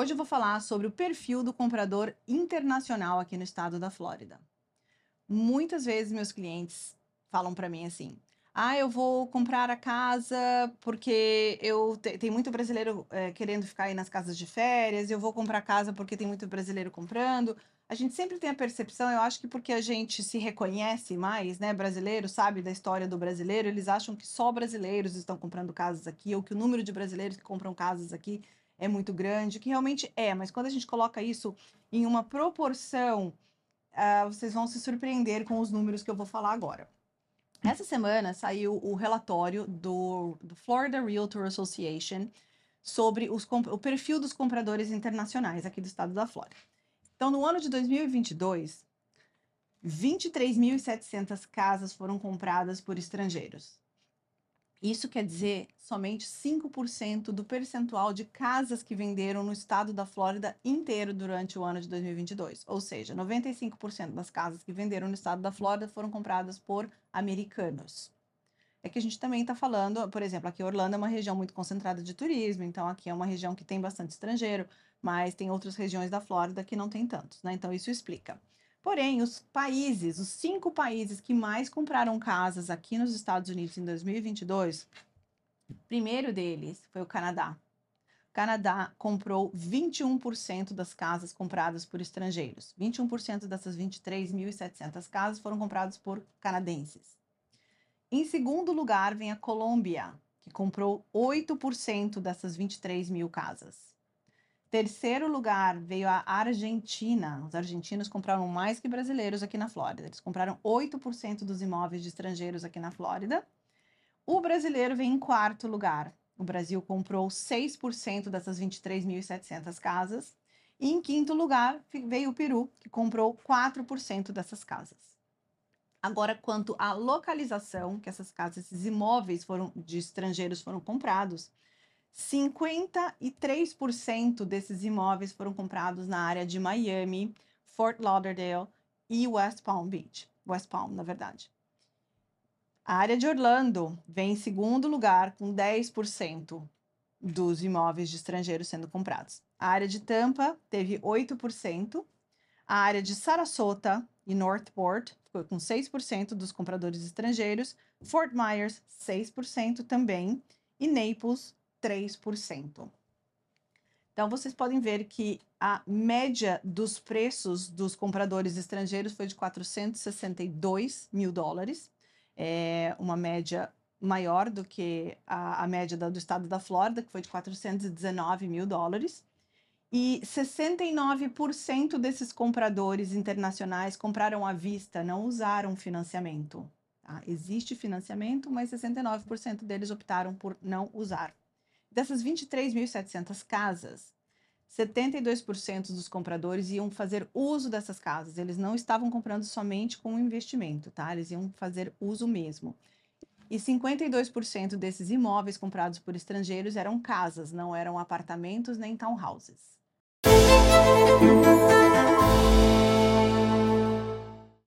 Hoje eu vou falar sobre o perfil do comprador internacional aqui no estado da Flórida. Muitas vezes meus clientes falam para mim assim: "Ah, eu vou comprar a casa porque eu te, tem muito brasileiro é, querendo ficar aí nas casas de férias. Eu vou comprar a casa porque tem muito brasileiro comprando." A gente sempre tem a percepção, eu acho que porque a gente se reconhece mais, né, brasileiro, sabe da história do brasileiro, eles acham que só brasileiros estão comprando casas aqui ou que o número de brasileiros que compram casas aqui é muito grande, que realmente é, mas quando a gente coloca isso em uma proporção, uh, vocês vão se surpreender com os números que eu vou falar agora. Essa semana saiu o relatório do, do Florida Realtor Association sobre os, o perfil dos compradores internacionais aqui do estado da Flórida. Então, no ano de 2022, 23.700 casas foram compradas por estrangeiros. Isso quer dizer somente 5% do percentual de casas que venderam no estado da Flórida inteiro durante o ano de 2022. Ou seja, 95% das casas que venderam no estado da Flórida foram compradas por americanos. É que a gente também está falando, por exemplo, aqui Orlando é uma região muito concentrada de turismo, então aqui é uma região que tem bastante estrangeiro, mas tem outras regiões da Flórida que não tem tantos, né? Então isso explica. Porém, os países, os cinco países que mais compraram casas aqui nos Estados Unidos em 2022, o primeiro deles foi o Canadá. O Canadá comprou 21% das casas compradas por estrangeiros. 21% dessas 23.700 casas foram compradas por canadenses. Em segundo lugar, vem a Colômbia, que comprou 8% dessas 23 mil casas. Terceiro lugar veio a Argentina. Os argentinos compraram mais que brasileiros aqui na Flórida. Eles compraram 8% dos imóveis de estrangeiros aqui na Flórida. O brasileiro vem em quarto lugar. O Brasil comprou 6% dessas 23.700 casas. E em quinto lugar veio o Peru, que comprou 4% dessas casas. Agora, quanto à localização que essas casas, esses imóveis foram de estrangeiros foram comprados, 53% desses imóveis foram comprados na área de Miami, Fort Lauderdale e West Palm Beach. West Palm, na verdade. A área de Orlando vem em segundo lugar, com 10% dos imóveis de estrangeiros sendo comprados. A área de Tampa teve 8%. A área de Sarasota e Northport ficou com 6% dos compradores estrangeiros. Fort Myers, 6% também. E Naples, 3%. Então, vocês podem ver que a média dos preços dos compradores estrangeiros foi de 462 mil dólares, é uma média maior do que a, a média do estado da Flórida, que foi de 419 mil dólares. E 69% desses compradores internacionais compraram à vista, não usaram financiamento. Tá? Existe financiamento, mas 69% deles optaram por não usar. Dessas 23.700 casas, 72% dos compradores iam fazer uso dessas casas. Eles não estavam comprando somente com investimento, tá? Eles iam fazer uso mesmo. E 52% desses imóveis comprados por estrangeiros eram casas, não eram apartamentos nem townhouses.